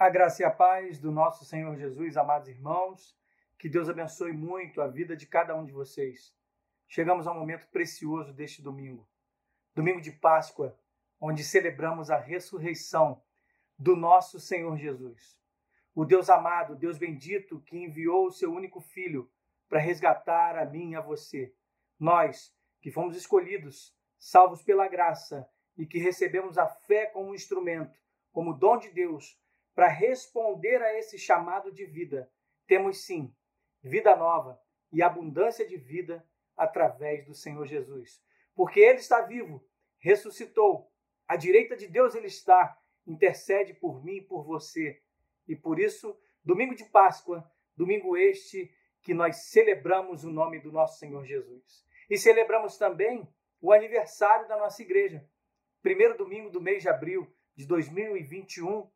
A graça e a paz do nosso Senhor Jesus, amados irmãos, que Deus abençoe muito a vida de cada um de vocês. Chegamos ao momento precioso deste domingo, domingo de Páscoa, onde celebramos a ressurreição do nosso Senhor Jesus. O Deus amado, Deus bendito, que enviou o seu único filho para resgatar a mim e a você. Nós, que fomos escolhidos, salvos pela graça e que recebemos a fé como instrumento, como dom de Deus para responder a esse chamado de vida, temos sim vida nova e abundância de vida através do Senhor Jesus. Porque Ele está vivo, ressuscitou, à direita de Deus Ele está, intercede por mim e por você. E por isso, domingo de Páscoa, domingo este que nós celebramos o nome do nosso Senhor Jesus. E celebramos também o aniversário da nossa igreja. Primeiro domingo do mês de abril de 2021,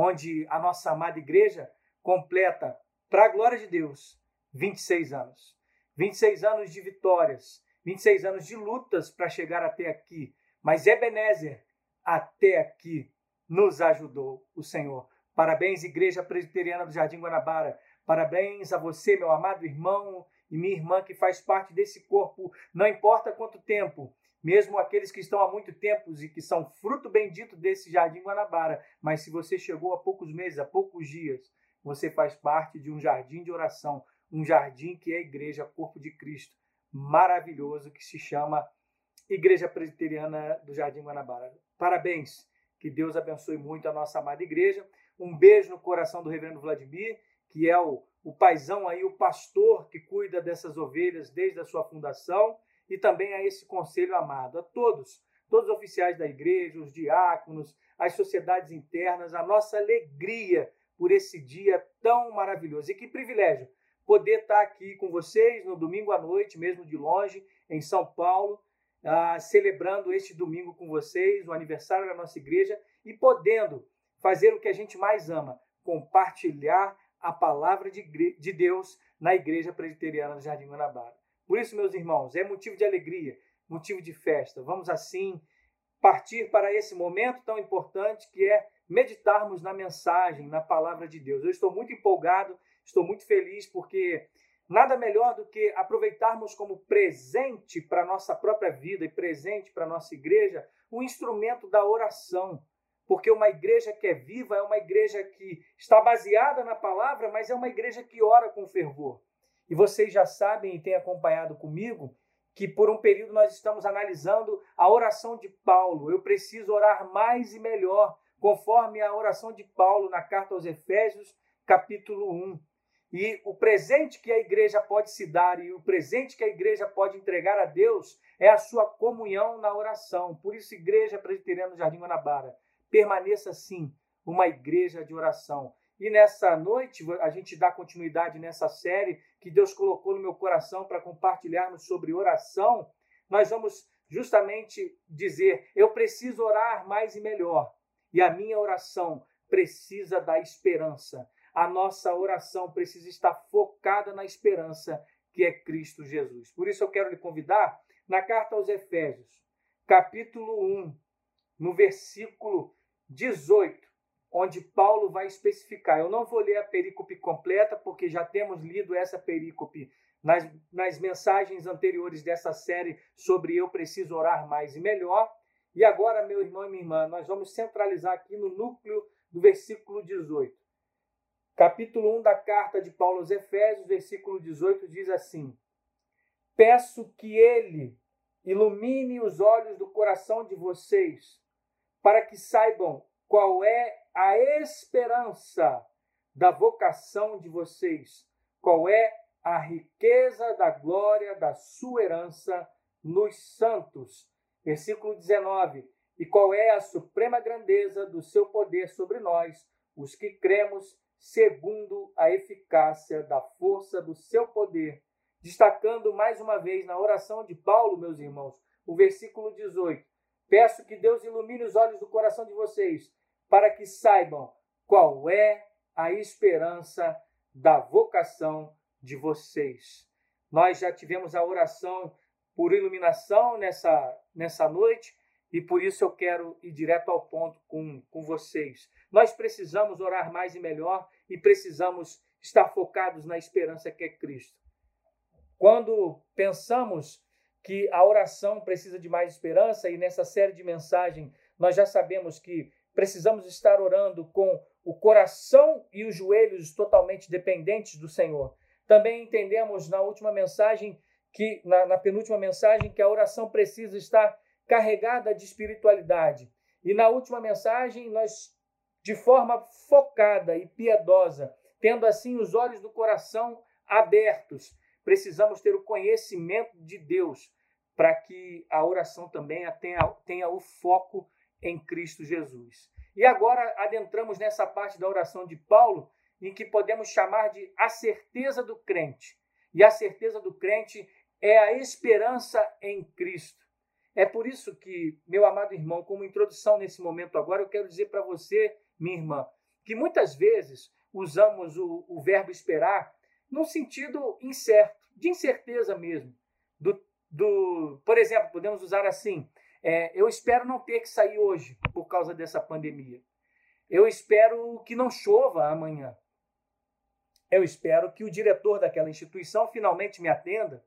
onde a nossa amada igreja completa, para a glória de Deus, 26 anos. 26 anos de vitórias, 26 anos de lutas para chegar até aqui. Mas Ebenezer, até aqui, nos ajudou o Senhor. Parabéns, Igreja Presbiteriana do Jardim Guanabara. Parabéns a você, meu amado irmão e minha irmã que faz parte desse corpo, não importa quanto tempo, mesmo aqueles que estão há muito tempo e que são fruto bendito desse Jardim Guanabara, mas se você chegou há poucos meses, há poucos dias, você faz parte de um jardim de oração, um jardim que é a igreja, corpo de Cristo, maravilhoso, que se chama Igreja Presbiteriana do Jardim Guanabara. Parabéns, que Deus abençoe muito a nossa amada igreja. Um beijo no coração do reverendo Vladimir, que é o, o paizão aí, o pastor que cuida dessas ovelhas desde a sua fundação e também a esse conselho amado, a todos, todos os oficiais da igreja, os diáconos, as sociedades internas, a nossa alegria por esse dia tão maravilhoso. E que privilégio poder estar aqui com vocês no domingo à noite, mesmo de longe, em São Paulo, ah, celebrando este domingo com vocês, o aniversário da nossa igreja e podendo fazer o que a gente mais ama, compartilhar a palavra de, de Deus na Igreja Presbiteriana do Jardim Guanabara. Por isso, meus irmãos, é motivo de alegria, motivo de festa. Vamos assim partir para esse momento tão importante que é meditarmos na mensagem, na palavra de Deus. Eu estou muito empolgado, estou muito feliz porque nada melhor do que aproveitarmos como presente para a nossa própria vida e presente para a nossa igreja o instrumento da oração. Porque uma igreja que é viva é uma igreja que está baseada na palavra, mas é uma igreja que ora com fervor. E vocês já sabem e têm acompanhado comigo que por um período nós estamos analisando a oração de Paulo. Eu preciso orar mais e melhor, conforme a oração de Paulo na carta aos Efésios, capítulo 1. E o presente que a igreja pode se dar e o presente que a igreja pode entregar a Deus é a sua comunhão na oração. Por isso, Igreja Presbiteriana do Jardim Guanabara, permaneça sim uma igreja de oração. E nessa noite, a gente dá continuidade nessa série que Deus colocou no meu coração para compartilharmos sobre oração. Nós vamos justamente dizer: eu preciso orar mais e melhor. E a minha oração precisa da esperança. A nossa oração precisa estar focada na esperança que é Cristo Jesus. Por isso eu quero lhe convidar na carta aos Efésios, capítulo 1, no versículo 18 onde Paulo vai especificar. Eu não vou ler a perícope completa, porque já temos lido essa perícope nas, nas mensagens anteriores dessa série sobre eu preciso orar mais e melhor. E agora, meu irmão e minha irmã, nós vamos centralizar aqui no núcleo do versículo 18. Capítulo 1 da carta de Paulo aos Efésios, versículo 18, diz assim: Peço que ele ilumine os olhos do coração de vocês, para que saibam qual é a esperança da vocação de vocês? Qual é a riqueza da glória da sua herança nos santos? Versículo 19. E qual é a suprema grandeza do seu poder sobre nós, os que cremos, segundo a eficácia da força do seu poder? Destacando mais uma vez na oração de Paulo, meus irmãos, o versículo 18. Peço que Deus ilumine os olhos do coração de vocês para que saibam qual é a esperança da vocação de vocês. Nós já tivemos a oração por iluminação nessa, nessa noite e por isso eu quero ir direto ao ponto com, com vocês. nós precisamos orar mais e melhor e precisamos estar focados na esperança que é Cristo. Quando pensamos que a oração precisa de mais esperança, e nessa série de mensagens nós já sabemos que precisamos estar orando com o coração e os joelhos totalmente dependentes do Senhor. Também entendemos na última mensagem que na, na penúltima mensagem que a oração precisa estar carregada de espiritualidade. E na última mensagem nós de forma focada e piedosa, tendo assim os olhos do coração abertos, precisamos ter o conhecimento de Deus para que a oração também tenha, tenha o foco em Cristo Jesus. E agora adentramos nessa parte da oração de Paulo, em que podemos chamar de a certeza do crente. E a certeza do crente é a esperança em Cristo. É por isso que, meu amado irmão, como introdução nesse momento agora, eu quero dizer para você, minha irmã, que muitas vezes usamos o, o verbo esperar num sentido incerto, de incerteza mesmo. Do, do, por exemplo, podemos usar assim: é, eu espero não ter que sair hoje por causa dessa pandemia. Eu espero que não chova amanhã. Eu espero que o diretor daquela instituição finalmente me atenda.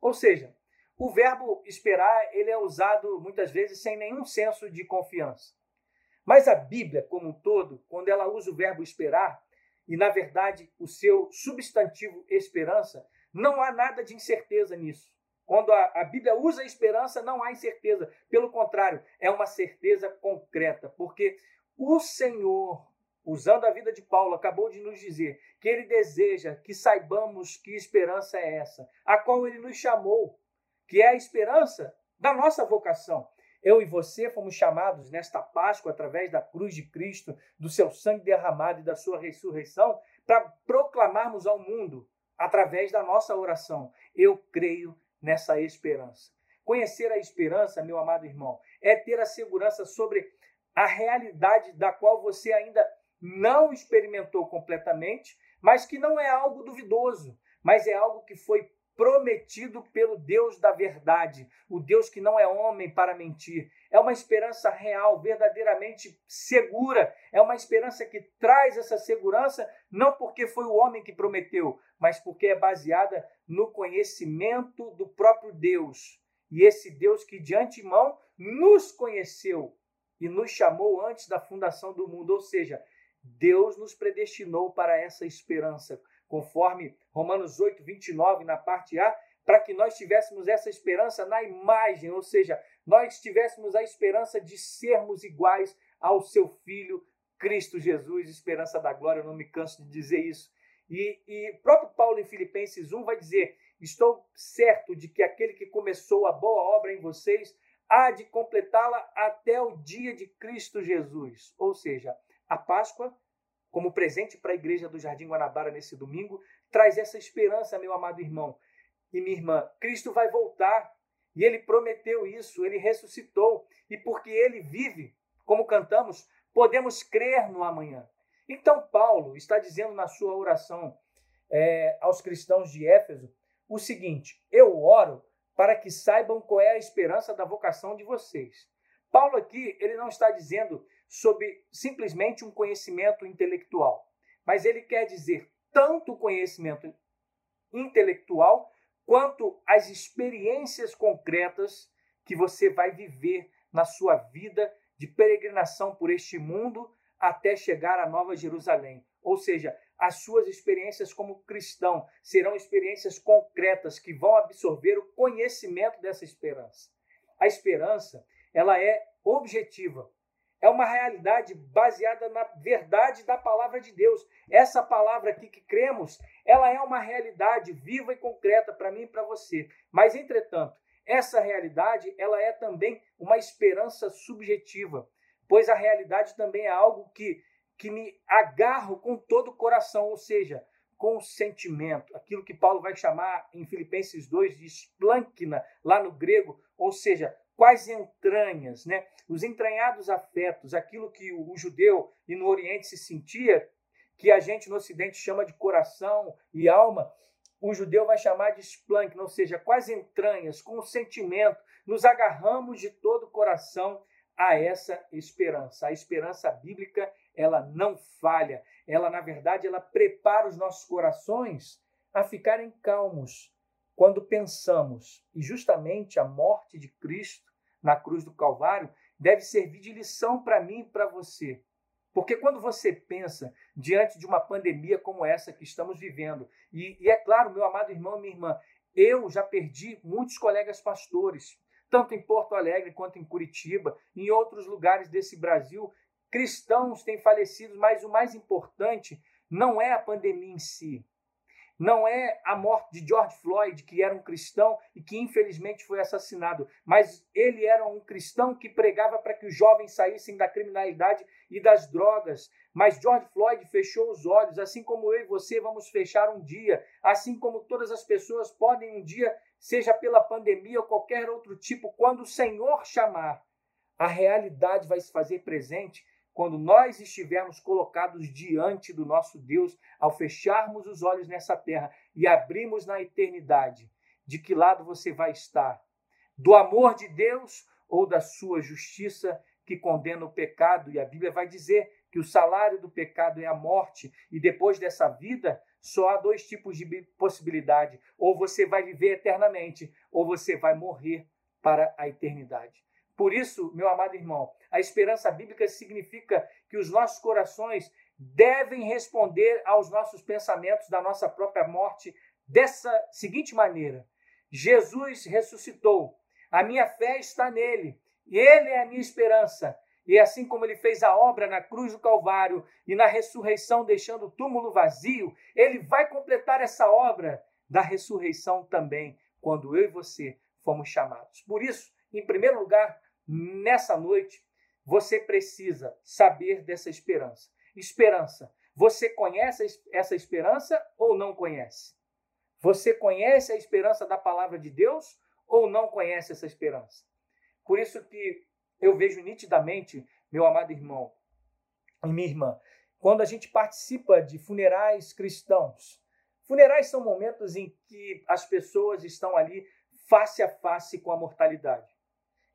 Ou seja, o verbo esperar ele é usado muitas vezes sem nenhum senso de confiança. Mas a Bíblia, como um todo, quando ela usa o verbo esperar, e na verdade o seu substantivo esperança, não há nada de incerteza nisso. Quando a, a Bíblia usa a esperança, não há incerteza. Pelo contrário, é uma certeza concreta, porque o Senhor, usando a vida de Paulo, acabou de nos dizer que ele deseja que saibamos que esperança é essa, a qual ele nos chamou, que é a esperança da nossa vocação. Eu e você fomos chamados nesta Páscoa, através da cruz de Cristo, do seu sangue derramado e da sua ressurreição, para proclamarmos ao mundo, através da nossa oração: Eu creio nessa esperança. Conhecer a esperança, meu amado irmão, é ter a segurança sobre a realidade da qual você ainda não experimentou completamente, mas que não é algo duvidoso, mas é algo que foi prometido pelo Deus da verdade, o Deus que não é homem para mentir. É uma esperança real, verdadeiramente segura. É uma esperança que traz essa segurança não porque foi o homem que prometeu, mas porque é baseada no conhecimento do próprio Deus. E esse Deus que de antemão nos conheceu e nos chamou antes da fundação do mundo, ou seja, Deus nos predestinou para essa esperança, conforme Romanos 8, 29, na parte A, para que nós tivéssemos essa esperança na imagem, ou seja, nós tivéssemos a esperança de sermos iguais ao seu Filho Cristo Jesus, esperança da glória, eu não me canso de dizer isso. E, e próprio Paulo em Filipenses 1 vai dizer: Estou certo de que aquele que começou a boa obra em vocês há de completá-la até o dia de Cristo Jesus. Ou seja, a Páscoa, como presente para a igreja do Jardim Guanabara nesse domingo, traz essa esperança, meu amado irmão e minha irmã. Cristo vai voltar e ele prometeu isso, ele ressuscitou. E porque ele vive, como cantamos, podemos crer no amanhã. Então, Paulo está dizendo na sua oração é, aos cristãos de Éfeso o seguinte: Eu oro para que saibam qual é a esperança da vocação de vocês. Paulo aqui, ele não está dizendo sobre simplesmente um conhecimento intelectual, mas ele quer dizer tanto o conhecimento intelectual quanto as experiências concretas que você vai viver na sua vida de peregrinação por este mundo até chegar à Nova Jerusalém. Ou seja, as suas experiências como cristão serão experiências concretas que vão absorver o conhecimento dessa esperança. A esperança, ela é objetiva. É uma realidade baseada na verdade da palavra de Deus. Essa palavra aqui que cremos, ela é uma realidade viva e concreta para mim e para você. Mas entretanto, essa realidade, ela é também uma esperança subjetiva pois a realidade também é algo que, que me agarro com todo o coração, ou seja, com o sentimento, aquilo que Paulo vai chamar em Filipenses 2 de esplâncna, lá no grego, ou seja, quais entranhas, né? os entranhados afetos, aquilo que o, judeu e no Oriente se sentia, que a gente no Ocidente chama de coração e alma, o judeu vai chamar de esplâncna, ou seja, quais entranhas, com o sentimento, nos agarramos de todo o coração a essa esperança. A esperança bíblica ela não falha. Ela, na verdade, ela prepara os nossos corações a ficarem calmos quando pensamos. E justamente a morte de Cristo na cruz do Calvário deve servir de lição para mim e para você. Porque quando você pensa diante de uma pandemia como essa que estamos vivendo, e, e, é claro, meu amado irmão e minha irmã, eu já perdi muitos colegas pastores, tanto em Porto Alegre quanto em Curitiba, em outros lugares desse Brasil, cristãos têm falecido, mas o mais importante não é a pandemia em si, não é a morte de George Floyd, que era um cristão e que infelizmente foi assassinado, mas ele era um cristão que pregava para que os jovens saíssem da criminalidade e das drogas. Mas George Floyd fechou os olhos, assim como eu e você vamos fechar um dia, assim como todas as pessoas podem um dia, seja pela pandemia ou qualquer outro tipo, quando o Senhor chamar, a realidade vai se fazer presente quando nós estivermos colocados diante do nosso Deus, ao fecharmos os olhos nessa terra e abrirmos na eternidade, de que lado você vai estar? Do amor de Deus ou da sua justiça que condena o pecado? E a Bíblia vai dizer que o salário do pecado é a morte, e depois dessa vida só há dois tipos de possibilidade: ou você vai viver eternamente, ou você vai morrer para a eternidade. Por isso, meu amado irmão, a esperança bíblica significa que os nossos corações devem responder aos nossos pensamentos da nossa própria morte dessa seguinte maneira: Jesus ressuscitou, a minha fé está nele, ele é a minha esperança. E assim como ele fez a obra na cruz do Calvário e na ressurreição, deixando o túmulo vazio, ele vai completar essa obra da ressurreição também, quando eu e você fomos chamados. Por isso, em primeiro lugar, Nessa noite, você precisa saber dessa esperança. Esperança. Você conhece essa esperança ou não conhece? Você conhece a esperança da palavra de Deus ou não conhece essa esperança? Por isso que eu vejo nitidamente, meu amado irmão e minha irmã, quando a gente participa de funerais cristãos. Funerais são momentos em que as pessoas estão ali face a face com a mortalidade.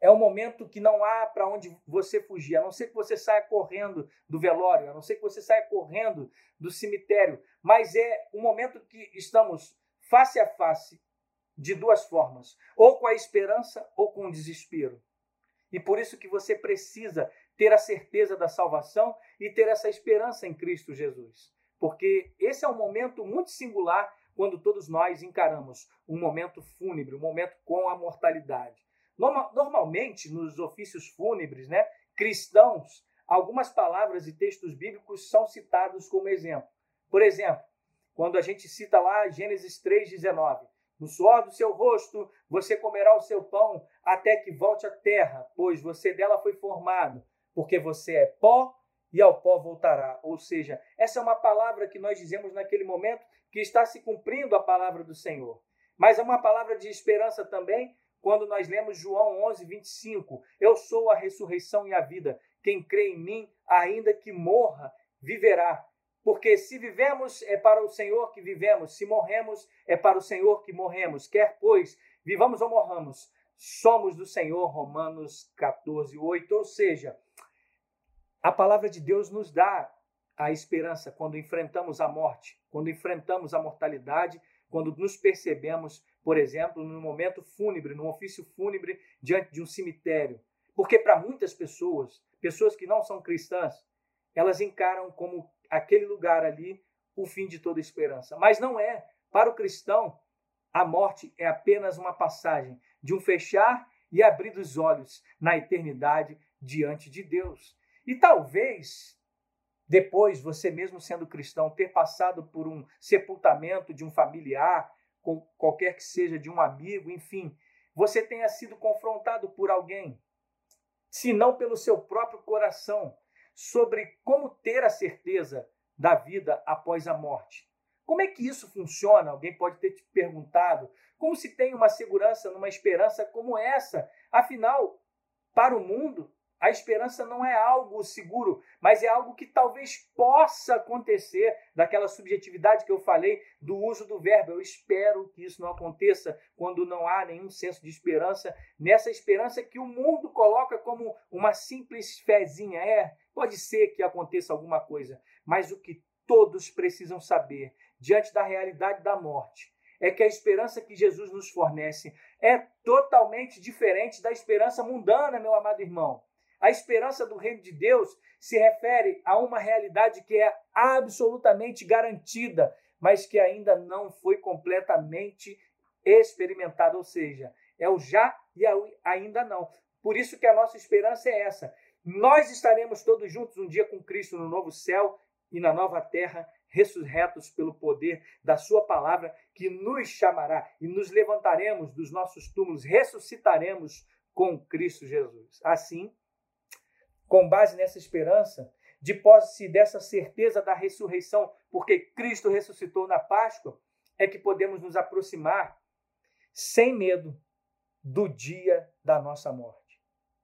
É um momento que não há para onde você fugir, a não ser que você saia correndo do velório, a não ser que você saia correndo do cemitério. Mas é um momento que estamos face a face de duas formas, ou com a esperança ou com o desespero. E por isso que você precisa ter a certeza da salvação e ter essa esperança em Cristo Jesus. Porque esse é um momento muito singular quando todos nós encaramos um momento fúnebre, um momento com a mortalidade. Normalmente, nos ofícios fúnebres né, cristãos, algumas palavras e textos bíblicos são citados como exemplo. Por exemplo, quando a gente cita lá Gênesis 3,19: No suor do seu rosto você comerá o seu pão até que volte à terra, pois você dela foi formado, porque você é pó e ao pó voltará. Ou seja, essa é uma palavra que nós dizemos naquele momento que está se cumprindo a palavra do Senhor. Mas é uma palavra de esperança também, quando nós lemos João 11, 25, eu sou a ressurreição e a vida. Quem crê em mim, ainda que morra, viverá. Porque se vivemos, é para o Senhor que vivemos, se morremos, é para o Senhor que morremos. Quer, pois, vivamos ou morramos, somos do Senhor. Romanos 14, 8. Ou seja, a palavra de Deus nos dá a esperança quando enfrentamos a morte, quando enfrentamos a mortalidade, quando nos percebemos por exemplo, no momento fúnebre, no ofício fúnebre diante de um cemitério. Porque para muitas pessoas, pessoas que não são cristãs, elas encaram como aquele lugar ali o fim de toda esperança. Mas não é. Para o cristão, a morte é apenas uma passagem de um fechar e abrir dos olhos na eternidade diante de Deus. E talvez depois você mesmo sendo cristão ter passado por um sepultamento de um familiar, qualquer que seja de um amigo, enfim, você tenha sido confrontado por alguém, se não pelo seu próprio coração, sobre como ter a certeza da vida após a morte. Como é que isso funciona? Alguém pode ter te perguntado. Como se tem uma segurança numa esperança como essa? Afinal, para o mundo, a esperança não é algo seguro, mas é algo que talvez possa acontecer, daquela subjetividade que eu falei do uso do verbo. Eu espero que isso não aconteça quando não há nenhum senso de esperança, nessa esperança que o mundo coloca como uma simples fezinha. É, Pode ser que aconteça alguma coisa, mas o que todos precisam saber diante da realidade da morte é que a esperança que Jesus nos fornece é totalmente diferente da esperança mundana, meu amado irmão. A esperança do reino de Deus se refere a uma realidade que é absolutamente garantida, mas que ainda não foi completamente experimentada, ou seja, é o já e ainda não. Por isso que a nossa esperança é essa. Nós estaremos todos juntos um dia com Cristo no novo céu e na nova terra, ressurretos pelo poder da Sua palavra, que nos chamará e nos levantaremos dos nossos túmulos, ressuscitaremos com Cristo Jesus. Assim, com base nessa esperança, de posse dessa certeza da ressurreição, porque Cristo ressuscitou na Páscoa, é que podemos nos aproximar sem medo do dia da nossa morte.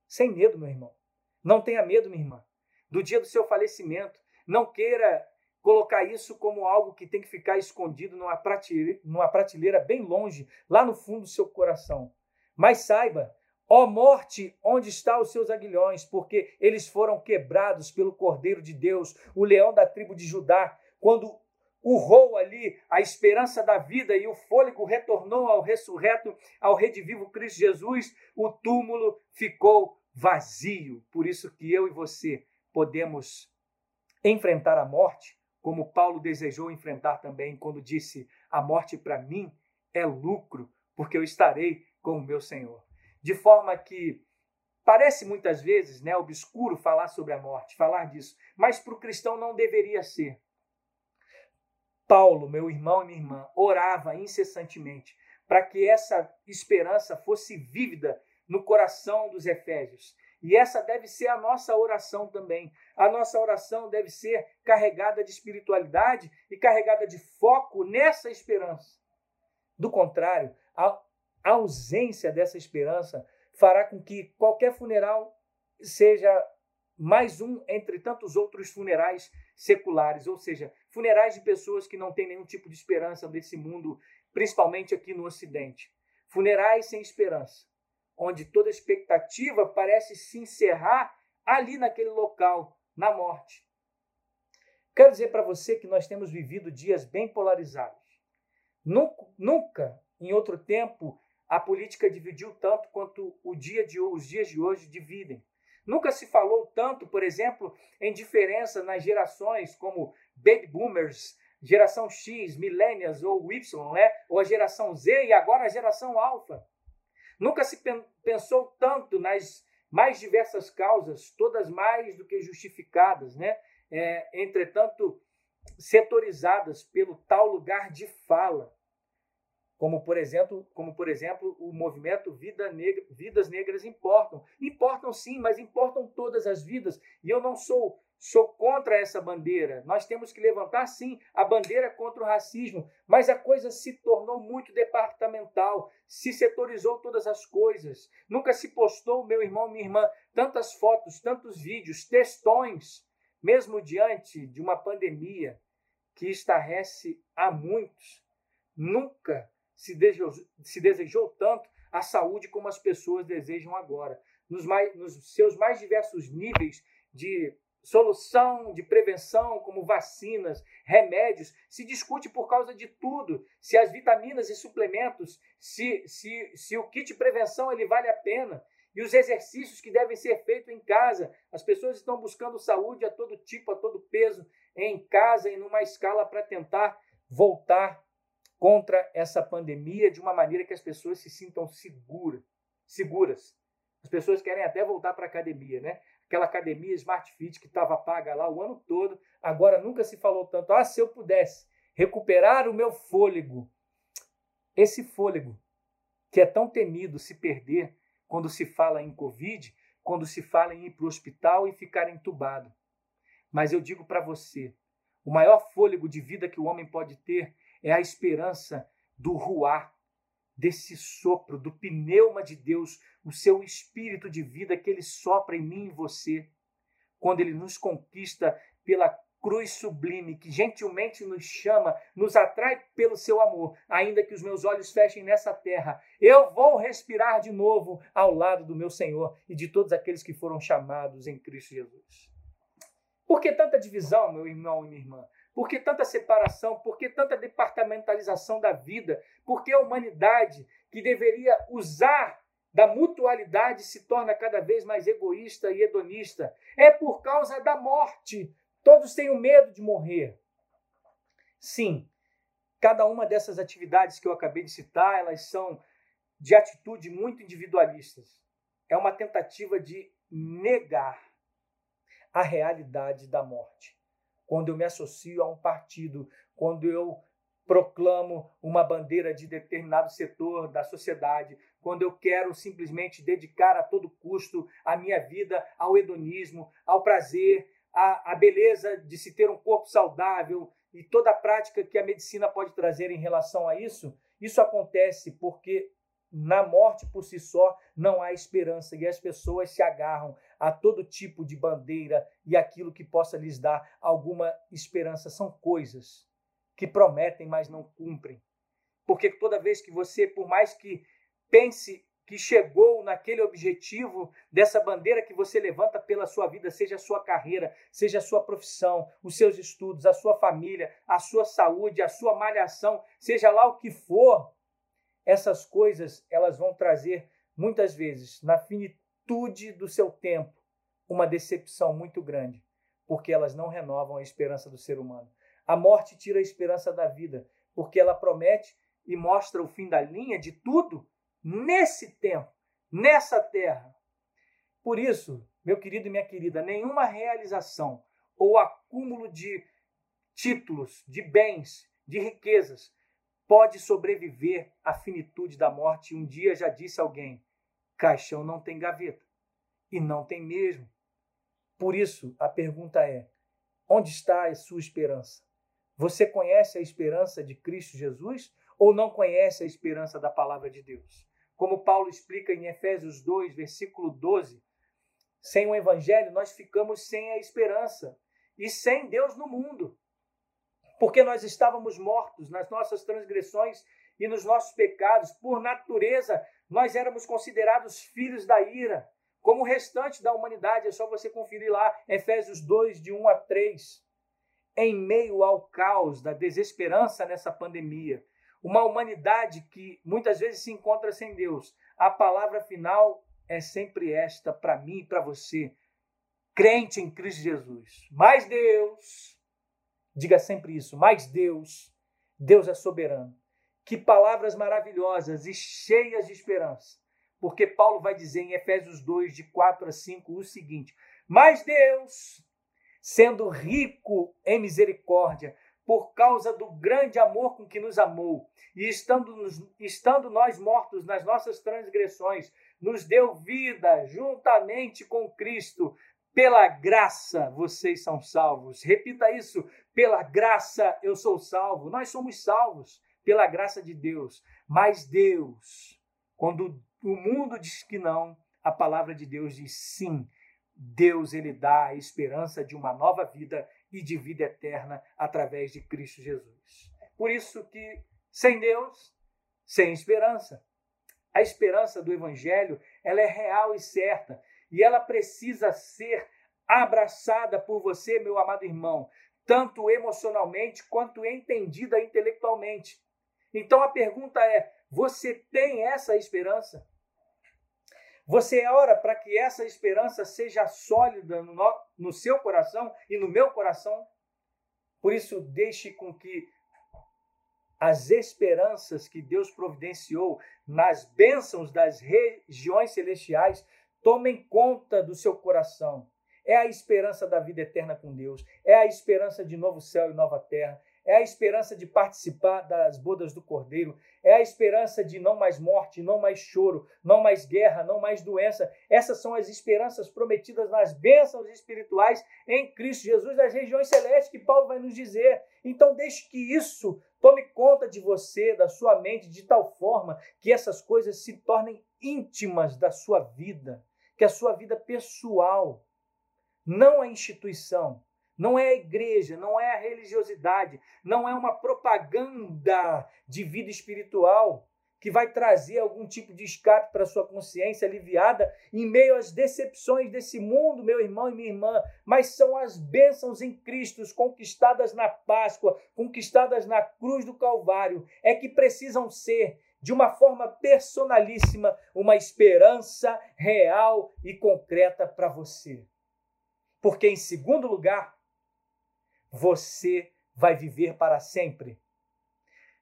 Sem medo, meu irmão. Não tenha medo, minha irmã, do dia do seu falecimento. Não queira colocar isso como algo que tem que ficar escondido numa prateleira, numa prateleira bem longe, lá no fundo do seu coração. Mas saiba, ó morte, onde estão os seus aguilhões? Porque eles foram quebrados pelo Cordeiro de Deus, o leão da tribo de Judá, quando urrou ali a esperança da vida e o fôlego retornou ao ressurreto, ao redivivo Cristo Jesus, o túmulo ficou vazio. Por isso que eu e você podemos enfrentar a morte, como Paulo desejou enfrentar também quando disse: A morte para mim é lucro, porque eu estarei com o meu Senhor. De forma que parece muitas vezes né, obscuro falar sobre a morte, falar disso, mas para o cristão não deveria ser. Paulo, meu irmão e minha irmã, orava incessantemente para que essa esperança fosse vívida no coração dos Efésios. E essa deve ser a nossa oração também. A nossa oração deve ser carregada de espiritualidade e carregada de foco nessa esperança. Do contrário, a ausência dessa esperança fará com que qualquer funeral seja mais um entre tantos outros funerais seculares, ou seja, funerais de pessoas que não têm nenhum tipo de esperança desse mundo, principalmente aqui no Ocidente. Funerais sem esperança onde toda expectativa parece se encerrar ali naquele local, na morte. Quero dizer para você que nós temos vivido dias bem polarizados. Nunca, nunca, em outro tempo, a política dividiu tanto quanto dia de, os dias de hoje dividem. Nunca se falou tanto, por exemplo, em diferença nas gerações como baby boomers, geração X, millennials ou Y, né? ou a geração Z e agora a geração alfa. Nunca se pensou tanto nas mais diversas causas, todas mais do que justificadas, né? É, entretanto, setorizadas pelo tal lugar de fala, como por exemplo, como por exemplo o movimento Vida Negra, Vidas Negras Importam. Importam sim, mas importam todas as vidas. E eu não sou Sou contra essa bandeira. Nós temos que levantar, sim, a bandeira contra o racismo, mas a coisa se tornou muito departamental, se setorizou todas as coisas. Nunca se postou, meu irmão, minha irmã, tantas fotos, tantos vídeos, textões, mesmo diante de uma pandemia que estarrece a muitos. Nunca se desejou, se desejou tanto a saúde como as pessoas desejam agora. Nos, mais, nos seus mais diversos níveis de solução de prevenção, como vacinas, remédios, se discute por causa de tudo, se as vitaminas e suplementos, se, se, se o kit prevenção ele vale a pena, e os exercícios que devem ser feitos em casa. As pessoas estão buscando saúde a todo tipo, a todo peso, em casa e numa escala para tentar voltar contra essa pandemia de uma maneira que as pessoas se sintam segura, seguras. As pessoas querem até voltar para a academia, né? aquela academia Smart Fit que estava paga lá o ano todo, agora nunca se falou tanto. Ah, se eu pudesse recuperar o meu fôlego. Esse fôlego que é tão temido se perder quando se fala em Covid, quando se fala em ir para o hospital e ficar entubado. Mas eu digo para você, o maior fôlego de vida que o homem pode ter é a esperança do ruar, desse sopro, do pneuma de Deus, o seu espírito de vida que ele sopra em mim e você, quando ele nos conquista pela cruz sublime, que gentilmente nos chama, nos atrai pelo seu amor, ainda que os meus olhos fechem nessa terra, eu vou respirar de novo ao lado do meu Senhor e de todos aqueles que foram chamados em Cristo Jesus. Por que tanta divisão, meu irmão e minha irmã? Por que tanta separação? Por que tanta departamentalização da vida? Por que a humanidade, que deveria usar da mutualidade, se torna cada vez mais egoísta e hedonista? É por causa da morte. Todos têm o medo de morrer. Sim, cada uma dessas atividades que eu acabei de citar, elas são de atitude muito individualistas. É uma tentativa de negar a realidade da morte quando eu me associo a um partido, quando eu proclamo uma bandeira de determinado setor da sociedade, quando eu quero simplesmente dedicar a todo custo a minha vida ao hedonismo, ao prazer, à, à beleza de se ter um corpo saudável e toda a prática que a medicina pode trazer em relação a isso, isso acontece porque na morte por si só não há esperança e as pessoas se agarram a todo tipo de bandeira e aquilo que possa lhes dar alguma esperança. São coisas que prometem, mas não cumprem. Porque toda vez que você, por mais que pense que chegou naquele objetivo dessa bandeira que você levanta pela sua vida, seja a sua carreira, seja a sua profissão, os seus estudos, a sua família, a sua saúde, a sua malhação, seja lá o que for, essas coisas elas vão trazer muitas vezes na finitude do seu tempo uma decepção muito grande, porque elas não renovam a esperança do ser humano. A morte tira a esperança da vida, porque ela promete e mostra o fim da linha de tudo nesse tempo, nessa terra. Por isso, meu querido e minha querida, nenhuma realização ou acúmulo de títulos, de bens, de riquezas pode sobreviver à finitude da morte. Um dia já disse alguém: caixão não tem gaveta. E não tem mesmo. Por isso, a pergunta é: onde está a sua esperança? Você conhece a esperança de Cristo Jesus ou não conhece a esperança da palavra de Deus? Como Paulo explica em Efésios 2, versículo 12, sem o evangelho nós ficamos sem a esperança e sem Deus no mundo porque nós estávamos mortos nas nossas transgressões e nos nossos pecados. Por natureza, nós éramos considerados filhos da ira, como o restante da humanidade. É só você conferir lá, Efésios 2, de 1 a 3. Em meio ao caos da desesperança nessa pandemia, uma humanidade que muitas vezes se encontra sem Deus, a palavra final é sempre esta para mim e para você, crente em Cristo Jesus. Mas Deus Diga sempre isso. Mas Deus, Deus é soberano. Que palavras maravilhosas e cheias de esperança. Porque Paulo vai dizer em Efésios 2, de 4 a 5, o seguinte: Mas Deus, sendo rico em misericórdia, por causa do grande amor com que nos amou, e estando, estando nós mortos nas nossas transgressões, nos deu vida juntamente com Cristo. Pela graça vocês são salvos. Repita isso. Pela graça eu sou salvo. Nós somos salvos pela graça de Deus. Mas Deus, quando o mundo diz que não, a palavra de Deus diz sim. Deus ele dá a esperança de uma nova vida e de vida eterna através de Cristo Jesus. Por isso que sem Deus, sem esperança. A esperança do evangelho, ela é real e certa e ela precisa ser abraçada por você, meu amado irmão, tanto emocionalmente quanto entendida intelectualmente. Então a pergunta é: você tem essa esperança? Você ora para que essa esperança seja sólida no, no seu coração e no meu coração? Por isso, deixe com que as esperanças que Deus providenciou nas bênçãos das regiões celestiais tomem conta do seu coração. É a esperança da vida eterna com Deus, é a esperança de novo céu e nova terra, é a esperança de participar das bodas do Cordeiro, é a esperança de não mais morte, não mais choro, não mais guerra, não mais doença. Essas são as esperanças prometidas nas bênçãos espirituais em Cristo Jesus, das regiões celestes, que Paulo vai nos dizer. Então, deixe que isso tome conta de você, da sua mente, de tal forma que essas coisas se tornem íntimas da sua vida que a sua vida pessoal, não a instituição, não é a igreja, não é a religiosidade, não é uma propaganda de vida espiritual que vai trazer algum tipo de escape para sua consciência aliviada em meio às decepções desse mundo, meu irmão e minha irmã, mas são as bênçãos em Cristo conquistadas na Páscoa, conquistadas na cruz do Calvário, é que precisam ser de uma forma personalíssima, uma esperança real e concreta para você. Porque, em segundo lugar, você vai viver para sempre.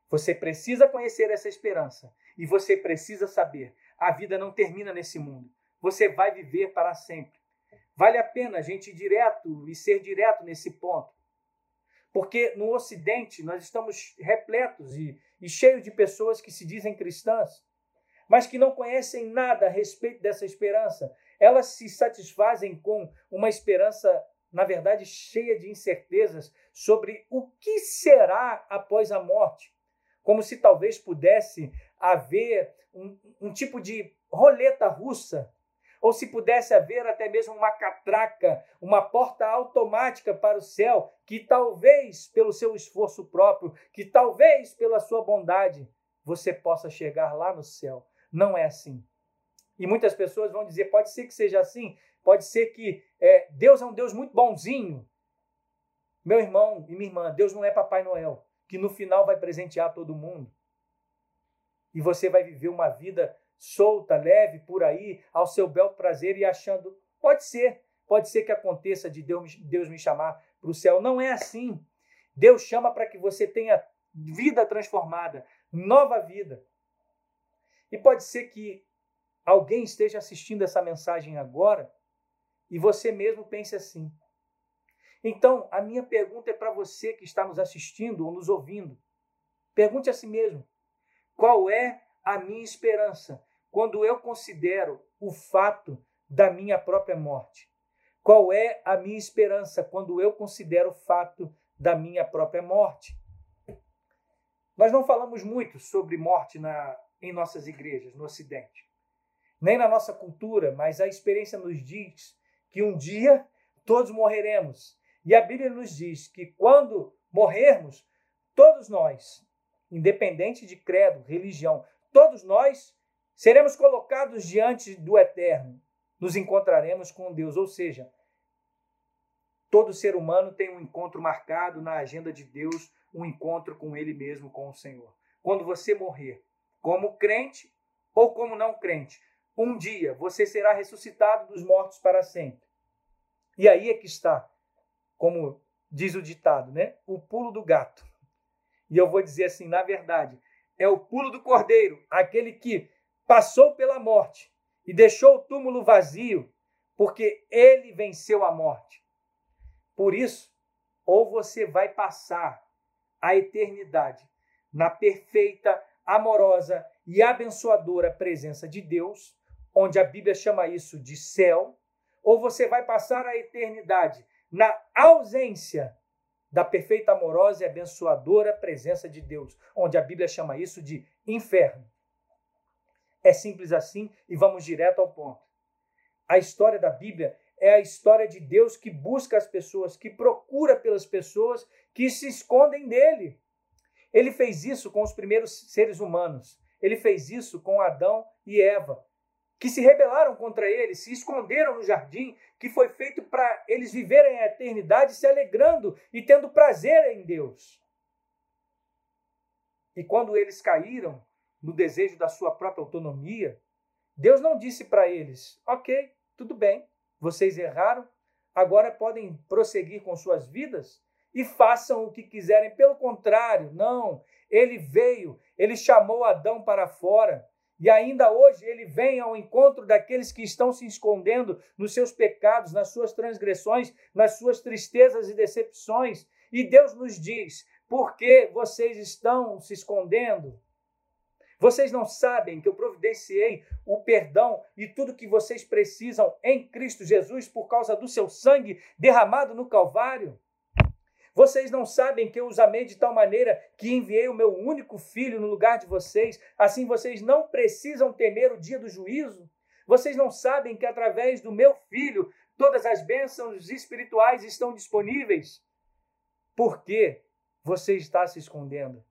Você precisa conhecer essa esperança e você precisa saber: a vida não termina nesse mundo. Você vai viver para sempre. Vale a pena a gente ir direto e ser direto nesse ponto. Porque no Ocidente nós estamos repletos e, e cheios de pessoas que se dizem cristãs, mas que não conhecem nada a respeito dessa esperança. Elas se satisfazem com uma esperança, na verdade, cheia de incertezas sobre o que será após a morte como se talvez pudesse haver um, um tipo de roleta russa, ou se pudesse haver até mesmo uma catraca, uma porta automática para o céu, que talvez pelo seu esforço próprio, que talvez pela sua bondade, você possa chegar lá no céu. Não é assim. E muitas pessoas vão dizer: pode ser que seja assim, pode ser que é, Deus é um Deus muito bonzinho. Meu irmão e minha irmã, Deus não é Papai Noel que no final vai presentear todo mundo. E você vai viver uma vida solta, leve por aí, ao seu bel prazer e achando, pode ser, pode ser que aconteça de Deus, Deus me chamar para o céu. Não é assim. Deus chama para que você tenha vida transformada, nova vida. E pode ser que alguém esteja assistindo essa mensagem agora e você mesmo pense assim: então, a minha pergunta é para você que está nos assistindo ou nos ouvindo. Pergunte a si mesmo: qual é a minha esperança quando eu considero o fato da minha própria morte? Qual é a minha esperança quando eu considero o fato da minha própria morte? Nós não falamos muito sobre morte na, em nossas igrejas no Ocidente, nem na nossa cultura, mas a experiência nos diz que um dia todos morreremos e a Bíblia nos diz que quando morrermos, todos nós, independente de credo, religião, todos nós seremos colocados diante do Eterno. Nos encontraremos com Deus, ou seja, todo ser humano tem um encontro marcado na agenda de Deus, um encontro com ele mesmo, com o Senhor. Quando você morrer, como crente ou como não crente, um dia você será ressuscitado dos mortos para sempre. E aí é que está como diz o ditado, né? O pulo do gato. E eu vou dizer assim, na verdade, é o pulo do cordeiro, aquele que passou pela morte e deixou o túmulo vazio, porque ele venceu a morte. Por isso, ou você vai passar a eternidade na perfeita, amorosa e abençoadora presença de Deus, onde a Bíblia chama isso de céu, ou você vai passar a eternidade na ausência da perfeita, amorosa e abençoadora presença de Deus, onde a Bíblia chama isso de inferno. É simples assim e vamos direto ao ponto. A história da Bíblia é a história de Deus que busca as pessoas, que procura pelas pessoas que se escondem dele. Ele fez isso com os primeiros seres humanos. Ele fez isso com Adão e Eva que se rebelaram contra ele, se esconderam no jardim, que foi feito para eles viverem a eternidade se alegrando e tendo prazer em Deus. E quando eles caíram no desejo da sua própria autonomia, Deus não disse para eles: ok, tudo bem, vocês erraram, agora podem prosseguir com suas vidas e façam o que quiserem. Pelo contrário, não. Ele veio, ele chamou Adão para fora e ainda hoje ele vem ao encontro daqueles que estão se escondendo nos seus pecados, nas suas transgressões, nas suas tristezas e decepções. E Deus nos diz: por que vocês estão se escondendo? Vocês não sabem que eu providenciei o perdão e tudo que vocês precisam em Cristo Jesus por causa do seu sangue derramado no Calvário? Vocês não sabem que eu os amei de tal maneira que enviei o meu único filho no lugar de vocês, assim vocês não precisam temer o dia do juízo? Vocês não sabem que através do meu filho todas as bênçãos espirituais estão disponíveis? Por que você está se escondendo?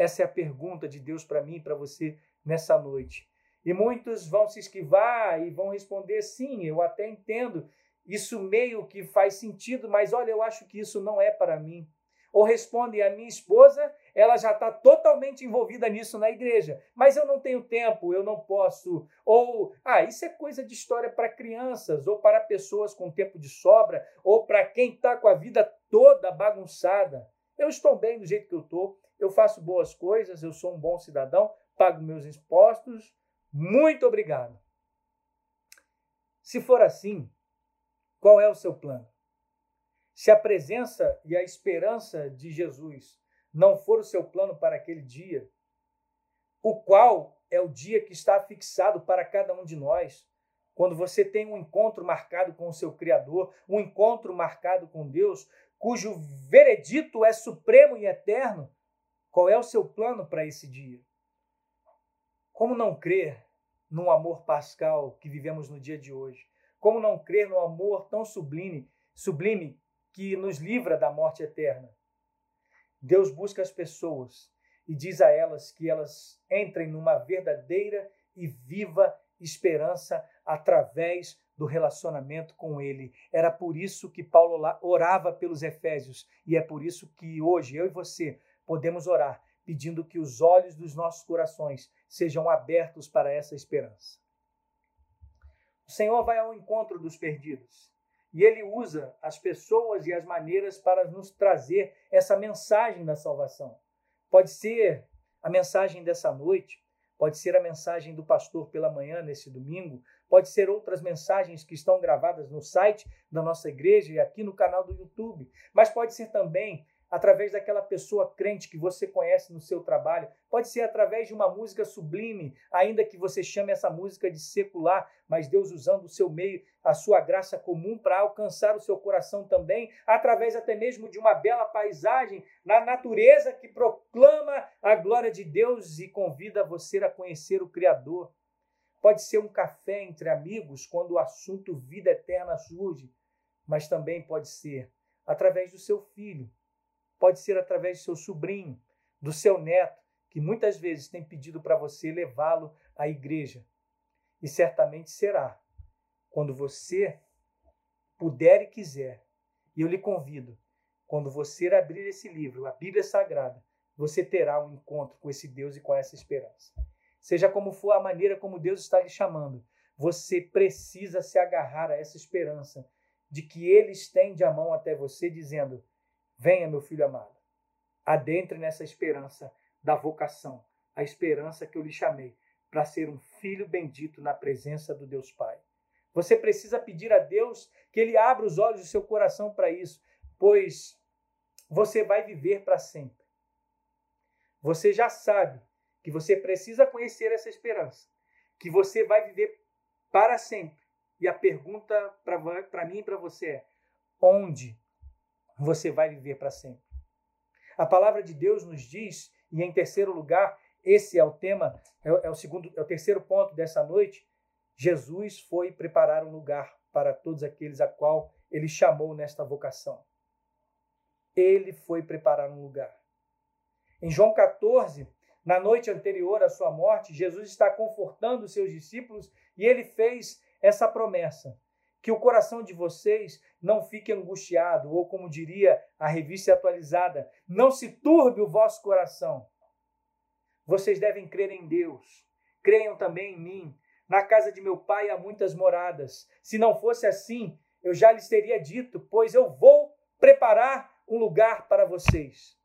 Essa é a pergunta de Deus para mim e para você nessa noite. E muitos vão se esquivar e vão responder: sim, eu até entendo, isso meio que faz sentido, mas olha, eu acho que isso não é para mim. Ou respondem: a minha esposa, ela já está totalmente envolvida nisso na igreja, mas eu não tenho tempo, eu não posso. Ou, ah, isso é coisa de história para crianças, ou para pessoas com tempo de sobra, ou para quem está com a vida toda bagunçada. Eu estou bem do jeito que eu estou, eu faço boas coisas, eu sou um bom cidadão, pago meus impostos, muito obrigado. Se for assim, qual é o seu plano? Se a presença e a esperança de Jesus não for o seu plano para aquele dia, o qual é o dia que está fixado para cada um de nós, quando você tem um encontro marcado com o seu Criador, um encontro marcado com Deus, cujo veredito é supremo e eterno, qual é o seu plano para esse dia? Como não crer no amor pascal que vivemos no dia de hoje? Como não crer no amor tão sublime, sublime que nos livra da morte eterna? Deus busca as pessoas e diz a elas que elas entrem numa verdadeira e viva esperança através do relacionamento com Ele. Era por isso que Paulo orava pelos Efésios e é por isso que hoje eu e você podemos orar pedindo que os olhos dos nossos corações sejam abertos para essa esperança. O Senhor vai ao encontro dos perdidos e ele usa as pessoas e as maneiras para nos trazer essa mensagem da salvação. Pode ser a mensagem dessa noite, pode ser a mensagem do pastor pela manhã nesse domingo, pode ser outras mensagens que estão gravadas no site da nossa igreja e aqui no canal do YouTube, mas pode ser também através daquela pessoa crente que você conhece no seu trabalho, pode ser através de uma música sublime, ainda que você chame essa música de secular, mas Deus usando o seu meio, a sua graça comum para alcançar o seu coração também, através até mesmo de uma bela paisagem na natureza que proclama a glória de Deus e convida você a conhecer o Criador. Pode ser um café entre amigos quando o assunto vida eterna surge, mas também pode ser através do seu filho pode ser através do seu sobrinho, do seu neto, que muitas vezes tem pedido para você levá-lo à igreja. E certamente será, quando você puder e quiser. E eu lhe convido, quando você abrir esse livro, a Bíblia Sagrada, você terá um encontro com esse Deus e com essa esperança. Seja como for a maneira como Deus está lhe chamando, você precisa se agarrar a essa esperança de que Ele estende a mão até você, dizendo: Venha, meu filho amado, adentre nessa esperança da vocação, a esperança que eu lhe chamei para ser um filho bendito na presença do Deus Pai. Você precisa pedir a Deus que Ele abra os olhos do seu coração para isso, pois você vai viver para sempre. Você já sabe que você precisa conhecer essa esperança, que você vai viver para sempre. E a pergunta para mim e para você é: onde você vai viver para sempre. A palavra de Deus nos diz, e em terceiro lugar, esse é o tema, é, é o segundo, é o terceiro ponto dessa noite. Jesus foi preparar um lugar para todos aqueles a qual ele chamou nesta vocação. Ele foi preparar um lugar. Em João 14, na noite anterior à sua morte, Jesus está confortando os seus discípulos e ele fez essa promessa: que o coração de vocês não fique angustiado, ou como diria a revista atualizada, não se turbe o vosso coração. Vocês devem crer em Deus. Creiam também em mim. Na casa de meu pai há muitas moradas. Se não fosse assim, eu já lhes teria dito, pois eu vou preparar um lugar para vocês.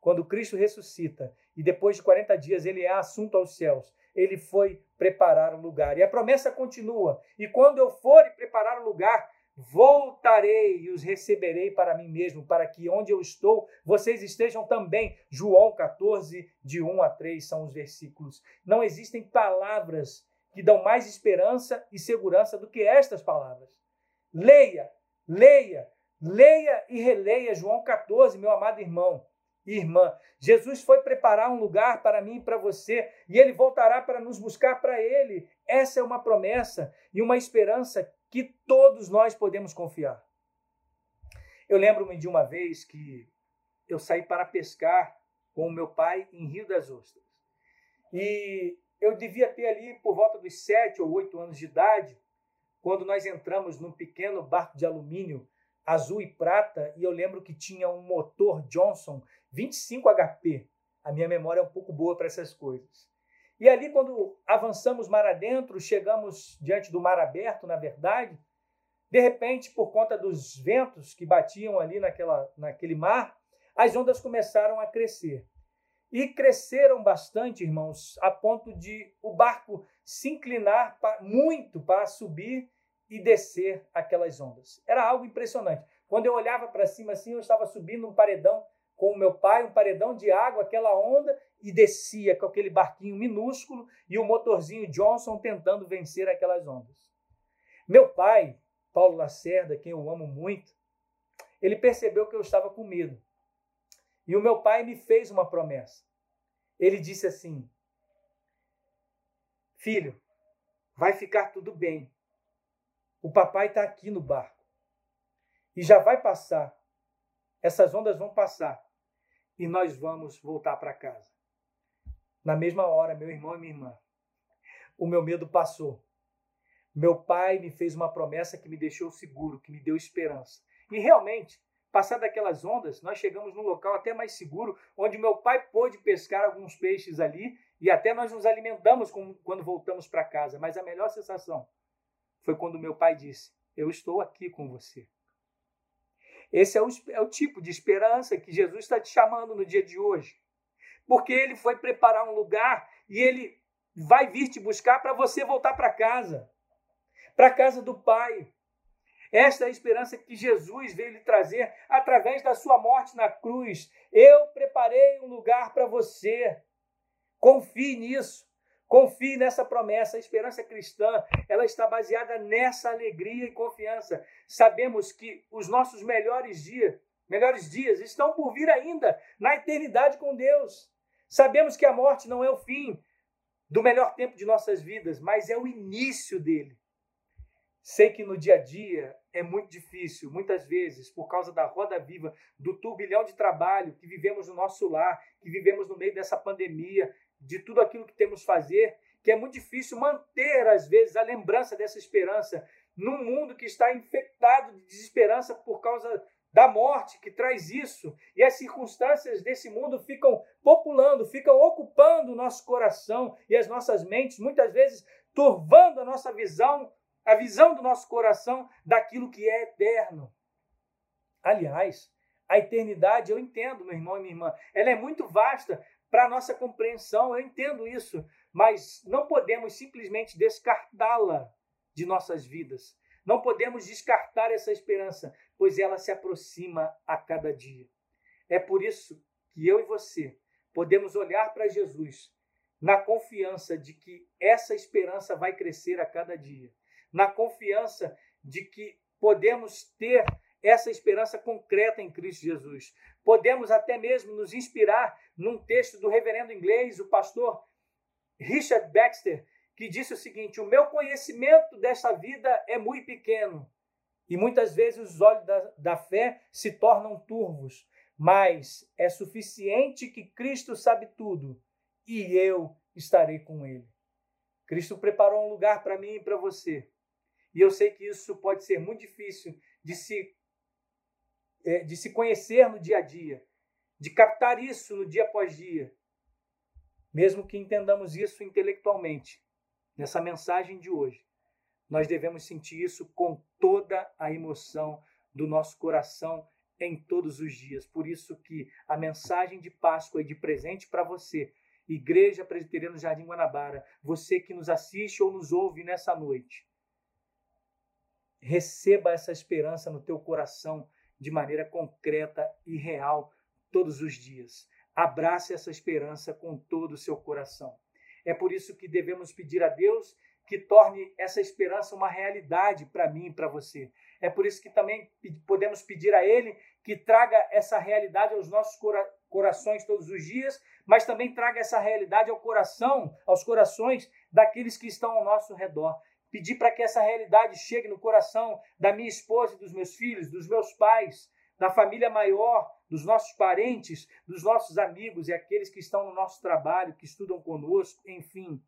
Quando Cristo ressuscita e depois de 40 dias ele é assunto aos céus, ele foi preparar um lugar. E a promessa continua: e quando eu for preparar um lugar, voltarei e os receberei para mim mesmo, para que onde eu estou, vocês estejam também. João 14, de 1 a 3 são os versículos. Não existem palavras que dão mais esperança e segurança do que estas palavras. Leia, leia, leia e releia João 14, meu amado irmão irmã. Jesus foi preparar um lugar para mim e para você, e ele voltará para nos buscar para ele. Essa é uma promessa e uma esperança que todos nós podemos confiar. Eu lembro-me de uma vez que eu saí para pescar com o meu pai em Rio das Ostras. E eu devia ter ali por volta dos sete ou oito anos de idade, quando nós entramos num pequeno barco de alumínio azul e prata, e eu lembro que tinha um motor Johnson 25 HP. A minha memória é um pouco boa para essas coisas. E ali, quando avançamos mar adentro, chegamos diante do mar aberto, na verdade, de repente, por conta dos ventos que batiam ali naquela, naquele mar, as ondas começaram a crescer. E cresceram bastante, irmãos, a ponto de o barco se inclinar muito para subir e descer aquelas ondas. Era algo impressionante. Quando eu olhava para cima assim, eu estava subindo um paredão com o meu pai, um paredão de água, aquela onda, e descia com aquele barquinho minúsculo e o motorzinho Johnson tentando vencer aquelas ondas. Meu pai, Paulo Lacerda, quem eu amo muito, ele percebeu que eu estava com medo. E o meu pai me fez uma promessa. Ele disse assim: Filho, vai ficar tudo bem. O papai está aqui no barco. E já vai passar. Essas ondas vão passar. E nós vamos voltar para casa. Na mesma hora, meu irmão e minha irmã, o meu medo passou. Meu pai me fez uma promessa que me deixou seguro, que me deu esperança. E realmente, Passar daquelas ondas, nós chegamos num local até mais seguro, onde meu pai pôde pescar alguns peixes ali e até nós nos alimentamos quando voltamos para casa. Mas a melhor sensação foi quando meu pai disse: Eu estou aqui com você. Esse é o, é o tipo de esperança que Jesus está te chamando no dia de hoje. Porque ele foi preparar um lugar e ele vai vir te buscar para você voltar para casa para a casa do Pai. Esta é a esperança que Jesus veio lhe trazer através da sua morte na cruz. Eu preparei um lugar para você. Confie nisso. Confie nessa promessa. A esperança cristã, ela está baseada nessa alegria e confiança. Sabemos que os nossos melhores dias, melhores dias estão por vir ainda na eternidade com Deus. Sabemos que a morte não é o fim do melhor tempo de nossas vidas, mas é o início dele. Sei que no dia a dia é muito difícil, muitas vezes, por causa da roda viva, do turbilhão de trabalho que vivemos no nosso lar, que vivemos no meio dessa pandemia, de tudo aquilo que temos fazer, que é muito difícil manter, às vezes, a lembrança dessa esperança num mundo que está infectado de desesperança por causa da morte que traz isso, e as circunstâncias desse mundo ficam populando, ficam ocupando o nosso coração e as nossas mentes, muitas vezes turvando a nossa visão a visão do nosso coração daquilo que é eterno. Aliás, a eternidade, eu entendo, meu irmão e minha irmã, ela é muito vasta para nossa compreensão, eu entendo isso, mas não podemos simplesmente descartá-la de nossas vidas. Não podemos descartar essa esperança, pois ela se aproxima a cada dia. É por isso que eu e você podemos olhar para Jesus na confiança de que essa esperança vai crescer a cada dia na confiança de que podemos ter essa esperança concreta em Cristo Jesus. Podemos até mesmo nos inspirar num texto do reverendo inglês, o pastor Richard Baxter, que disse o seguinte: O meu conhecimento dessa vida é muito pequeno. E muitas vezes os olhos da, da fé se tornam turvos, mas é suficiente que Cristo sabe tudo e eu estarei com Ele. Cristo preparou um lugar para mim e para você. E eu sei que isso pode ser muito difícil de se, de se conhecer no dia a dia, de captar isso no dia após dia, mesmo que entendamos isso intelectualmente. Nessa mensagem de hoje, nós devemos sentir isso com toda a emoção do nosso coração em todos os dias. Por isso que a mensagem de Páscoa e de presente para você, Igreja Presbiteriana Jardim Guanabara, você que nos assiste ou nos ouve nessa noite, Receba essa esperança no teu coração de maneira concreta e real todos os dias. Abrace essa esperança com todo o seu coração. É por isso que devemos pedir a Deus que torne essa esperança uma realidade para mim e para você. É por isso que também podemos pedir a Ele que traga essa realidade aos nossos cora corações todos os dias, mas também traga essa realidade ao coração, aos corações daqueles que estão ao nosso redor pedir para que essa realidade chegue no coração da minha esposa e dos meus filhos, dos meus pais, na família maior, dos nossos parentes, dos nossos amigos e aqueles que estão no nosso trabalho, que estudam conosco, enfim,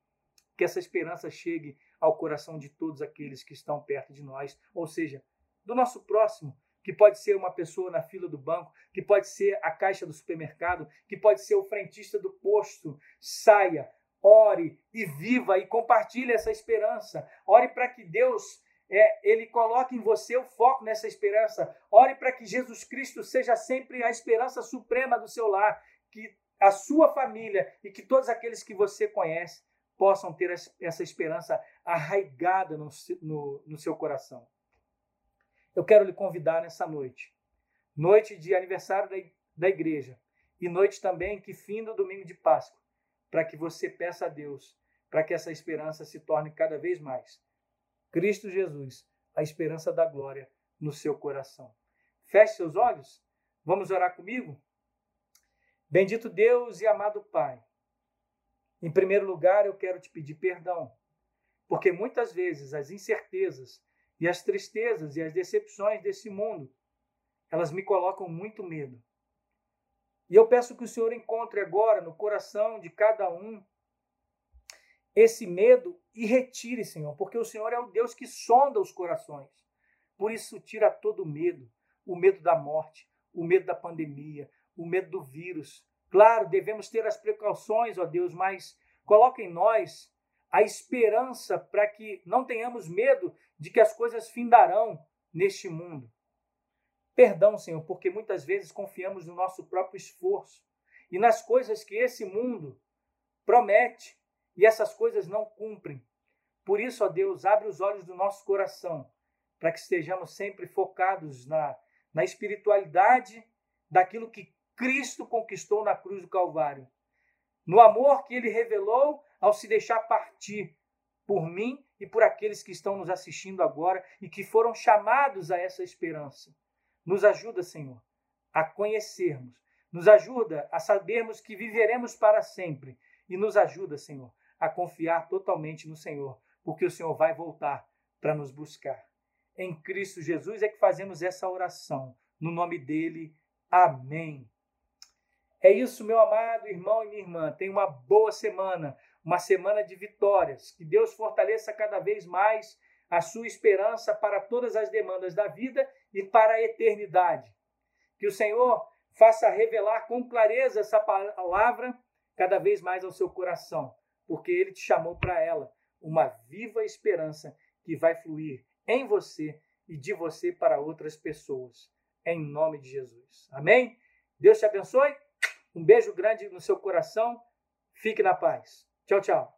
que essa esperança chegue ao coração de todos aqueles que estão perto de nós, ou seja, do nosso próximo, que pode ser uma pessoa na fila do banco, que pode ser a caixa do supermercado, que pode ser o frentista do posto. Saia, ore e viva e compartilhe essa esperança. Ore para que Deus é, ele coloque em você o foco nessa esperança. Ore para que Jesus Cristo seja sempre a esperança suprema do seu lar, que a sua família e que todos aqueles que você conhece possam ter essa esperança arraigada no, no, no seu coração. Eu quero lhe convidar nessa noite, noite de aniversário da, da igreja e noite também que fim do domingo de Páscoa, para que você peça a Deus para que essa esperança se torne cada vez mais Cristo Jesus, a esperança da glória no seu coração. Feche seus olhos, vamos orar comigo? Bendito Deus e amado Pai, em primeiro lugar eu quero te pedir perdão, porque muitas vezes as incertezas e as tristezas e as decepções desse mundo, elas me colocam muito medo. E eu peço que o Senhor encontre agora no coração de cada um esse medo e retire, Senhor, porque o Senhor é o Deus que sonda os corações. Por isso, tira todo o medo, o medo da morte, o medo da pandemia, o medo do vírus. Claro, devemos ter as precauções, ó Deus, mas coloque em nós a esperança para que não tenhamos medo de que as coisas findarão neste mundo. Perdão, Senhor, porque muitas vezes confiamos no nosso próprio esforço e nas coisas que esse mundo promete e essas coisas não cumprem. Por isso, ó Deus, abre os olhos do nosso coração para que estejamos sempre focados na, na espiritualidade daquilo que Cristo conquistou na cruz do Calvário. No amor que ele revelou ao se deixar partir por mim e por aqueles que estão nos assistindo agora e que foram chamados a essa esperança. Nos ajuda, Senhor, a conhecermos, nos ajuda a sabermos que viveremos para sempre e nos ajuda, Senhor, a confiar totalmente no Senhor, porque o Senhor vai voltar para nos buscar. Em Cristo Jesus é que fazemos essa oração. No nome dele, amém. É isso, meu amado irmão e minha irmã. Tenha uma boa semana, uma semana de vitórias. Que Deus fortaleça cada vez mais a sua esperança para todas as demandas da vida e para a eternidade. Que o Senhor faça revelar com clareza essa palavra cada vez mais ao seu coração porque ele te chamou para ela uma viva esperança que vai fluir em você e de você para outras pessoas. Em nome de Jesus. Amém? Deus te abençoe. Um beijo grande no seu coração. Fique na paz. Tchau, tchau.